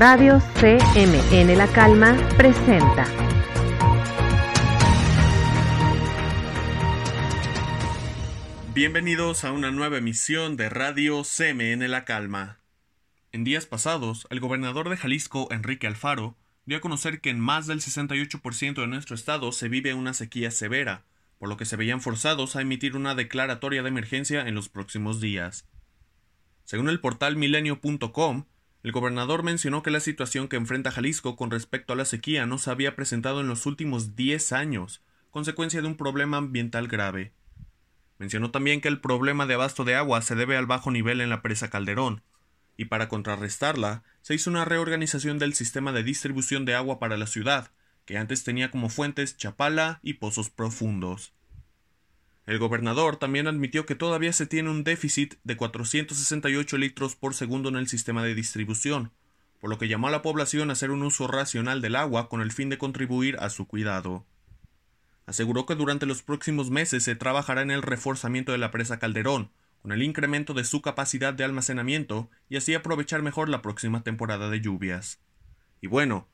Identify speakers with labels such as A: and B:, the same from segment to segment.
A: Radio CMN La Calma presenta.
B: Bienvenidos a una nueva emisión de Radio CMN La Calma. En días pasados, el gobernador de Jalisco, Enrique Alfaro, dio a conocer que en más del 68% de nuestro estado se vive una sequía severa, por lo que se veían forzados a emitir una declaratoria de emergencia en los próximos días. Según el portal milenio.com, el gobernador mencionó que la situación que enfrenta Jalisco con respecto a la sequía no se había presentado en los últimos 10 años, consecuencia de un problema ambiental grave. Mencionó también que el problema de abasto de agua se debe al bajo nivel en la presa Calderón, y para contrarrestarla, se hizo una reorganización del sistema de distribución de agua para la ciudad, que antes tenía como fuentes Chapala y pozos profundos. El gobernador también admitió que todavía se tiene un déficit de 468 litros por segundo en el sistema de distribución, por lo que llamó a la población a hacer un uso racional del agua con el fin de contribuir a su cuidado. Aseguró que durante los próximos meses se trabajará en el reforzamiento de la presa Calderón, con el incremento de su capacidad de almacenamiento y así aprovechar mejor la próxima temporada de lluvias. Y bueno,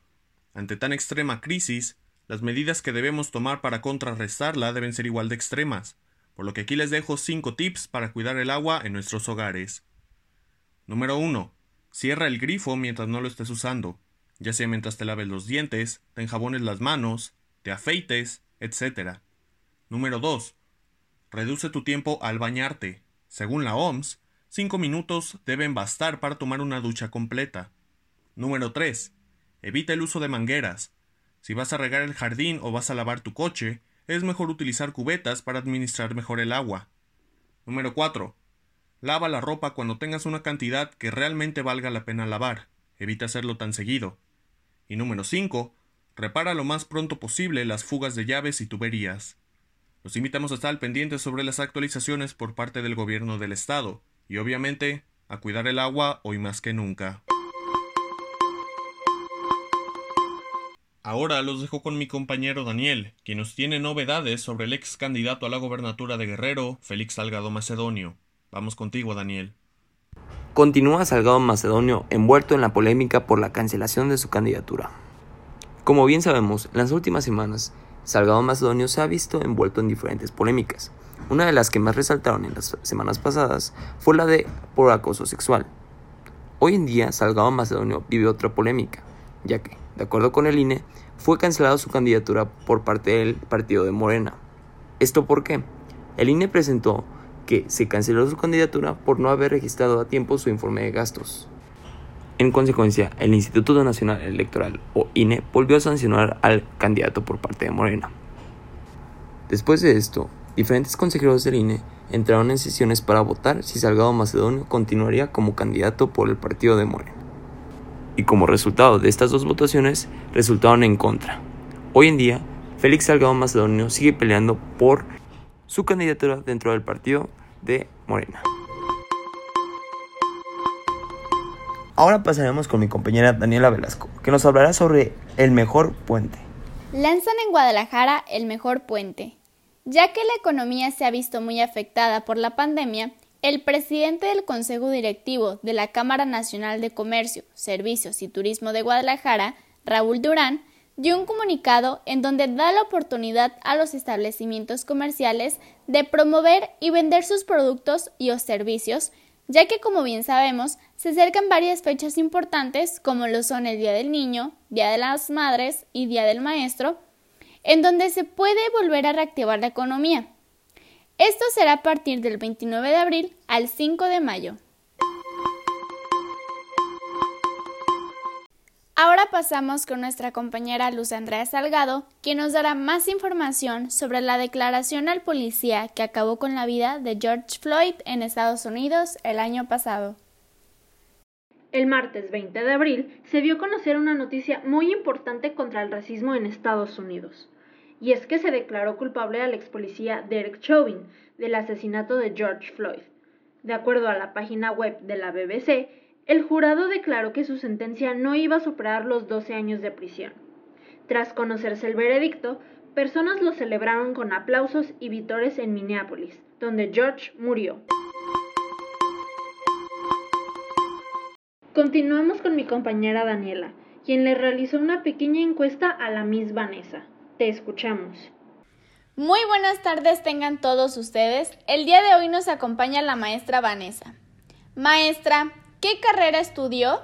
B: ante tan extrema crisis, las medidas que debemos tomar para contrarrestarla deben ser igual de extremas, por lo que aquí les dejo 5 tips para cuidar el agua en nuestros hogares. Número 1. Cierra el grifo mientras no lo estés usando, ya sea mientras te laves los dientes, te enjabones las manos, te afeites, etc. Número 2. Reduce tu tiempo al bañarte. Según la OMS, 5 minutos deben bastar para tomar una ducha completa. Número 3. Evita el uso de mangueras. Si vas a regar el jardín o vas a lavar tu coche, es mejor utilizar cubetas para administrar mejor el agua. Número 4. Lava la ropa cuando tengas una cantidad que realmente valga la pena lavar. Evita hacerlo tan seguido. Y número 5. Repara lo más pronto posible las fugas de llaves y tuberías. Los invitamos a estar pendientes sobre las actualizaciones por parte del gobierno del estado y obviamente a cuidar el agua hoy más que nunca. Ahora los dejo con mi compañero Daniel, quien nos tiene novedades sobre el ex candidato a la gobernatura de Guerrero, Félix Salgado Macedonio. Vamos contigo, Daniel.
C: Continúa Salgado Macedonio envuelto en la polémica por la cancelación de su candidatura. Como bien sabemos, en las últimas semanas, Salgado Macedonio se ha visto envuelto en diferentes polémicas. Una de las que más resaltaron en las semanas pasadas fue la de por acoso sexual. Hoy en día, Salgado Macedonio vive otra polémica, ya que, de acuerdo con el INE, fue cancelada su candidatura por parte del partido de Morena. ¿Esto por qué? El INE presentó que se canceló su candidatura por no haber registrado a tiempo su informe de gastos. En consecuencia, el Instituto Nacional Electoral, o INE, volvió a sancionar al candidato por parte de Morena. Después de esto, diferentes consejeros del INE entraron en sesiones para votar si Salgado Macedonio continuaría como candidato por el partido de Morena y como resultado de estas dos votaciones resultaron en contra. Hoy en día, Félix Salgado Macedonio sigue peleando por su candidatura dentro del partido de Morena. Ahora pasaremos con mi compañera Daniela Velasco, que nos hablará sobre el mejor puente.
D: Lanzan en Guadalajara el mejor puente. Ya que la economía se ha visto muy afectada por la pandemia, el presidente del Consejo Directivo de la Cámara Nacional de Comercio, Servicios y Turismo de Guadalajara, Raúl Durán, dio un comunicado en donde da la oportunidad a los establecimientos comerciales de promover y vender sus productos y o servicios, ya que como bien sabemos, se acercan varias fechas importantes como lo son el Día del Niño, Día de las Madres y Día del Maestro, en donde se puede volver a reactivar la economía. Esto será a partir del 29 de abril al 5 de mayo. Ahora pasamos con nuestra compañera Luz Andrea Salgado, quien nos dará más información sobre la declaración al policía que acabó con la vida de George Floyd en Estados Unidos el año pasado.
E: El martes 20 de abril se dio a conocer una noticia muy importante contra el racismo en Estados Unidos y es que se declaró culpable al ex policía Derek Chauvin del asesinato de George Floyd. De acuerdo a la página web de la BBC, el jurado declaró que su sentencia no iba a superar los 12 años de prisión. Tras conocerse el veredicto, personas lo celebraron con aplausos y vítores en Minneapolis, donde George murió. Continuamos con mi compañera Daniela, quien le realizó una pequeña encuesta a la Miss Vanessa. Te escuchamos.
D: Muy buenas tardes tengan todos ustedes. El día de hoy nos acompaña la maestra Vanessa. Maestra, ¿qué carrera estudió?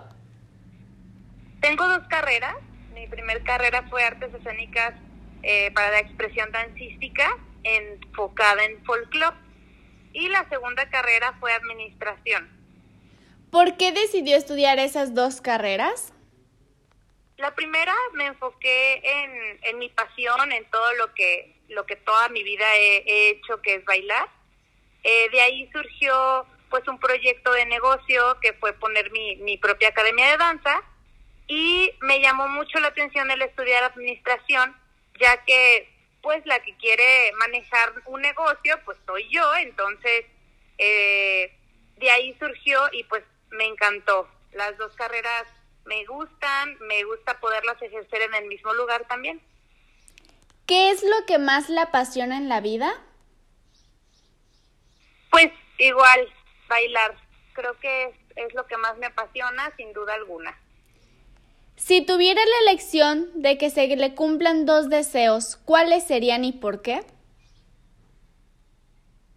F: Tengo dos carreras. Mi primer carrera fue artes escénicas eh, para la expresión dancística enfocada en folclore y la segunda carrera fue administración.
D: ¿Por qué decidió estudiar esas dos carreras?
F: La primera me enfoqué en, mi pasión, en todo lo que, lo que toda mi vida he, hecho, que es bailar. Eh, de ahí surgió pues un proyecto de negocio que fue poner mi, mi propia academia de danza y me llamó mucho la atención el estudiar administración, ya que pues la que quiere manejar un negocio pues soy yo, entonces eh, de ahí surgió y pues me encantó. Las dos carreras me gustan, me gusta poderlas ejercer en el mismo lugar también.
D: ¿Qué es lo que más la apasiona en la vida?
F: Pues igual, bailar. Creo que es, es lo que más me apasiona, sin duda alguna.
D: Si tuviera la elección de que se le cumplan dos deseos, ¿cuáles serían y por qué?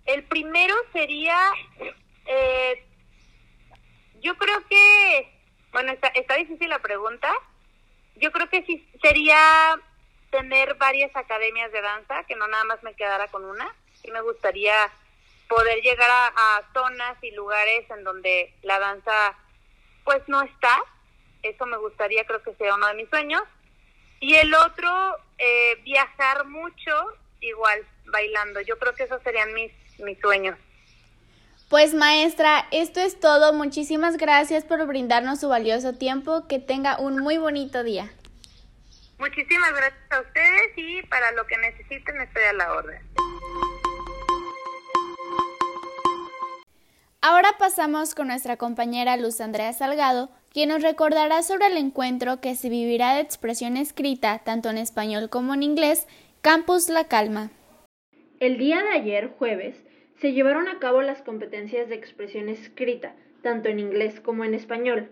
F: El primero sería eh, yo creo que, está, está difícil la pregunta. Yo creo que sí sería tener varias academias de danza, que no nada más me quedara con una. Sí me gustaría poder llegar a, zonas y lugares en donde la danza pues no está. Eso me gustaría, creo que sea uno de mis sueños. Y el otro, eh, viajar mucho, igual, bailando. Yo creo que esos serían mis, mis sueños.
D: Pues maestra, esto es todo. Muchísimas gracias por brindarnos su valioso tiempo. Que tenga un muy bonito día.
F: Muchísimas gracias a ustedes y para lo que necesiten estoy a la orden.
D: Ahora pasamos con nuestra compañera Luz Andrea Salgado, quien nos recordará sobre el encuentro que se vivirá de expresión escrita, tanto en español como en inglés, Campus La Calma.
E: El día de ayer, jueves, se llevaron a cabo las competencias de expresión escrita, tanto en inglés como en español,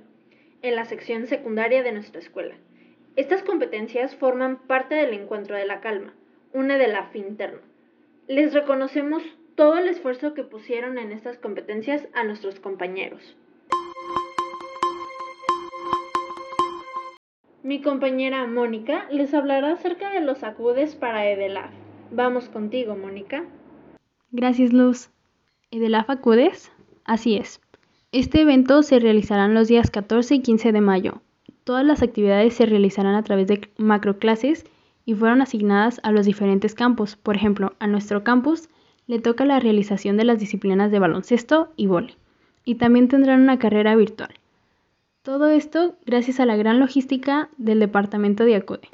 E: en la sección secundaria de nuestra escuela. Estas competencias forman parte del encuentro de la calma, una de la interna. Les reconocemos todo el esfuerzo que pusieron en estas competencias a nuestros compañeros. Mi compañera Mónica les hablará acerca de los acudes para EDELAF. Vamos contigo, Mónica.
G: Gracias, Luz. ¿Edelaf acudes? Así es. Este evento se realizará los días 14 y 15 de mayo. Todas las actividades se realizarán a través de macroclases y fueron asignadas a los diferentes campos. Por ejemplo, a nuestro campus le toca la realización de las disciplinas de baloncesto y vole. Y también tendrán una carrera virtual. Todo esto gracias a la gran logística del departamento de ACUDE.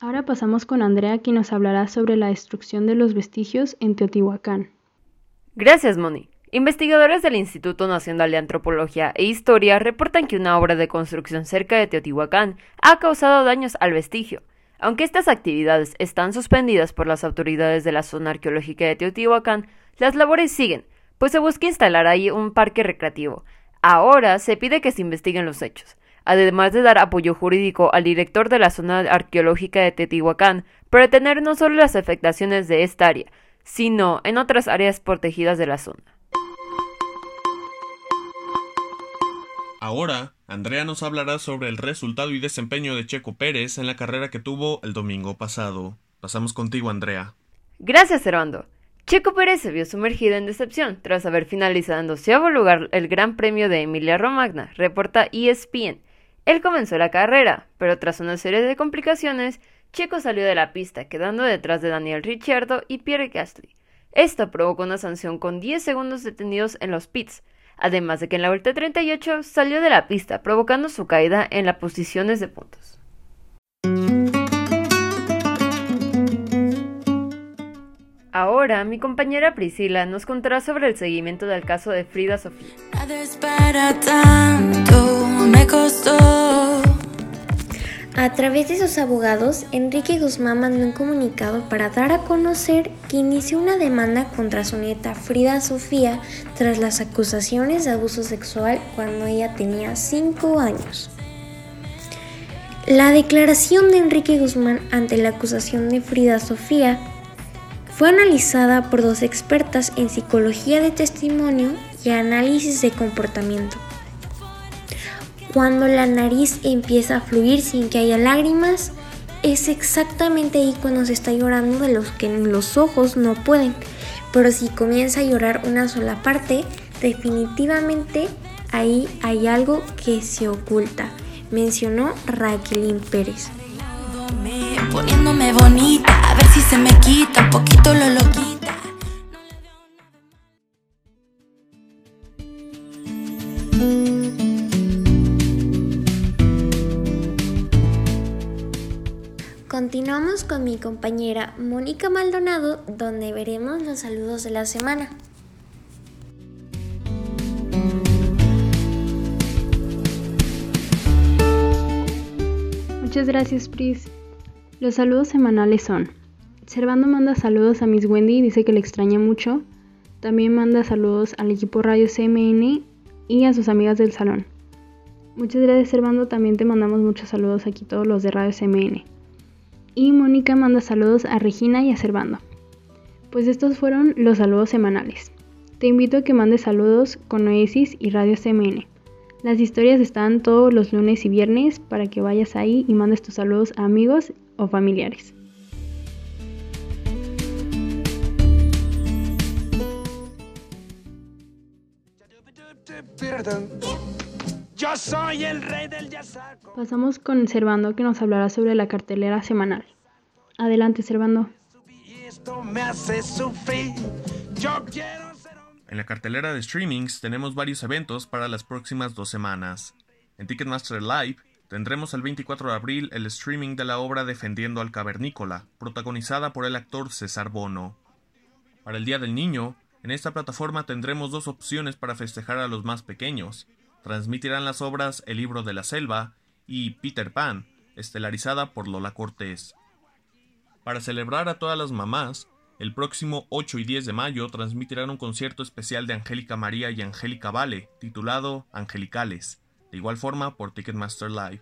G: Ahora pasamos con Andrea, quien nos hablará sobre la destrucción de los vestigios en Teotihuacán.
H: Gracias, Moni. Investigadores del Instituto Nacional de Antropología e Historia reportan que una obra de construcción cerca de Teotihuacán ha causado daños al vestigio. Aunque estas actividades están suspendidas por las autoridades de la zona arqueológica de Teotihuacán, las labores siguen, pues se busca instalar ahí un parque recreativo. Ahora se pide que se investiguen los hechos además de dar apoyo jurídico al director de la zona arqueológica de Teotihuacán, para detener no solo las afectaciones de esta área, sino en otras áreas protegidas de la zona.
B: Ahora, Andrea nos hablará sobre el resultado y desempeño de Checo Pérez en la carrera que tuvo el domingo pasado. Pasamos contigo, Andrea.
H: Gracias, Servando. Checo Pérez se vio sumergido en decepción tras haber finalizado en doceavo lugar el Gran Premio de Emilia Romagna, reporta ESPN, él comenzó la carrera, pero tras una serie de complicaciones, Checo salió de la pista, quedando detrás de Daniel Ricciardo y Pierre Gasly. Esto provocó una sanción con 10 segundos detenidos en los pits, además de que en la vuelta 38 salió de la pista, provocando su caída en las posiciones de puntos. Ahora mi compañera Priscila nos contará sobre el seguimiento del caso de Frida Sofía.
I: A través de sus abogados, Enrique Guzmán mandó un comunicado para dar a conocer que inició una demanda contra su nieta Frida Sofía tras las acusaciones de abuso sexual cuando ella tenía 5 años. La declaración de Enrique Guzmán ante la acusación de Frida Sofía fue analizada por dos expertas en psicología de testimonio y análisis de comportamiento. Cuando la nariz empieza a fluir sin que haya lágrimas, es exactamente ahí cuando se está llorando de los que los ojos no pueden. Pero si comienza a llorar una sola parte, definitivamente ahí hay algo que se oculta, mencionó Raquelín Pérez. Poniéndome bonita, a ver si se me quita un poquito lo. Continuamos con mi compañera Mónica Maldonado, donde veremos los saludos de la semana.
G: Muchas gracias, Pris. Los saludos semanales son: Servando manda saludos a Miss Wendy y dice que le extraña mucho. También manda saludos al equipo Radio CMN y a sus amigas del salón. Muchas gracias, Servando. También te mandamos muchos saludos aquí, todos los de Radio CMN. Y Mónica manda saludos a Regina y a Servando. Pues estos fueron los saludos semanales. Te invito a que mandes saludos con Oasis y Radio CMN. Las historias están todos los lunes y viernes para que vayas ahí y mandes tus saludos a amigos o familiares. Yo soy el rey del Pasamos con Servando que nos hablará sobre la cartelera semanal. Adelante, Servando.
B: En la cartelera de streamings tenemos varios eventos para las próximas dos semanas. En Ticketmaster Live tendremos el 24 de abril el streaming de la obra Defendiendo al Cavernícola, protagonizada por el actor César Bono. Para el Día del Niño, en esta plataforma tendremos dos opciones para festejar a los más pequeños, transmitirán las obras El libro de la selva y Peter Pan, estelarizada por Lola Cortés. Para celebrar a todas las mamás, el próximo 8 y 10 de mayo transmitirán un concierto especial de Angélica María y Angélica Vale, titulado Angelicales, de igual forma por Ticketmaster Live.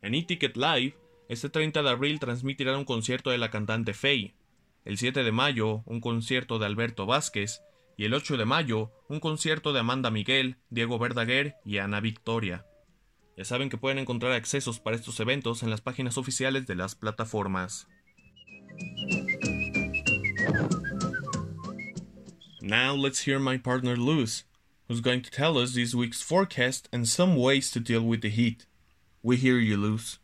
B: En eTicket Live, este 30 de abril transmitirán un concierto de la cantante Faye, el 7 de mayo un concierto de Alberto Vázquez y el 8 de mayo un concierto de Amanda Miguel, Diego Verdaguer y Ana Victoria. Ya saben que pueden encontrar accesos para estos eventos en las páginas oficiales de las plataformas. Now let's hear my partner Luz, who's going to tell us this week's forecast and some ways to deal with the heat. We hear you, Luz.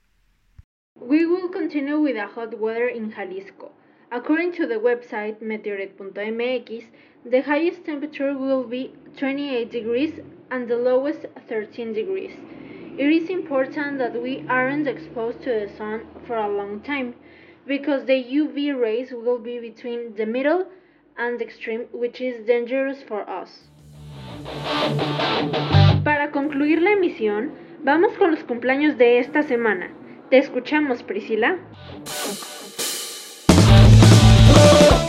E: We will continue with the hot weather in Jalisco. According to the website meteoret.mx, the highest temperature will be 28 degrees and the lowest 13 degrees. It is important that we aren't exposed to the sun for a long time because the UV rays will be between the middle and the extreme, which is dangerous for us. Para concluir la emisión, vamos con los cumpleaños de esta semana. Te escuchamos, Priscila.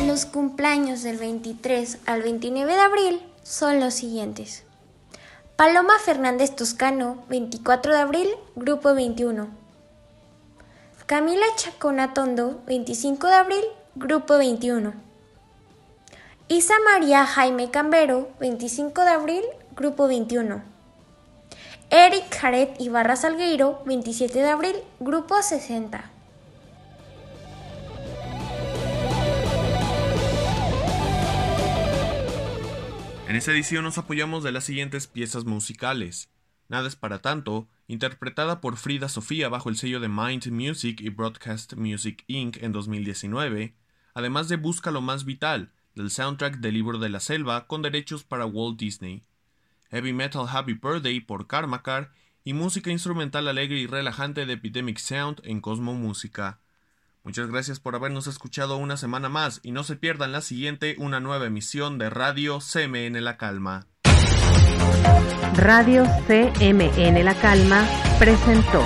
I: Los cumpleaños del 23 al 29 de abril son los siguientes. Paloma Fernández Toscano, 24 de abril, Grupo 21. Camila Chacona Tondo, 25 de abril, Grupo 21. Isa María Jaime Cambero, 25 de abril, Grupo 21. Eric Jared Ibarra Salgueiro, 27 de abril, Grupo 60.
B: En esta edición nos apoyamos de las siguientes piezas musicales. Nada es para tanto, interpretada por Frida Sofía bajo el sello de Mind Music y Broadcast Music Inc. en 2019, además de Busca lo más vital, del soundtrack del libro de la selva con derechos para Walt Disney. Heavy Metal Happy Birthday por Karmakar y música instrumental alegre y relajante de Epidemic Sound en Cosmo Música. Muchas gracias por habernos escuchado una semana más y no se pierdan la siguiente una nueva emisión de Radio CMN La Calma.
A: Radio CMN La Calma presentó.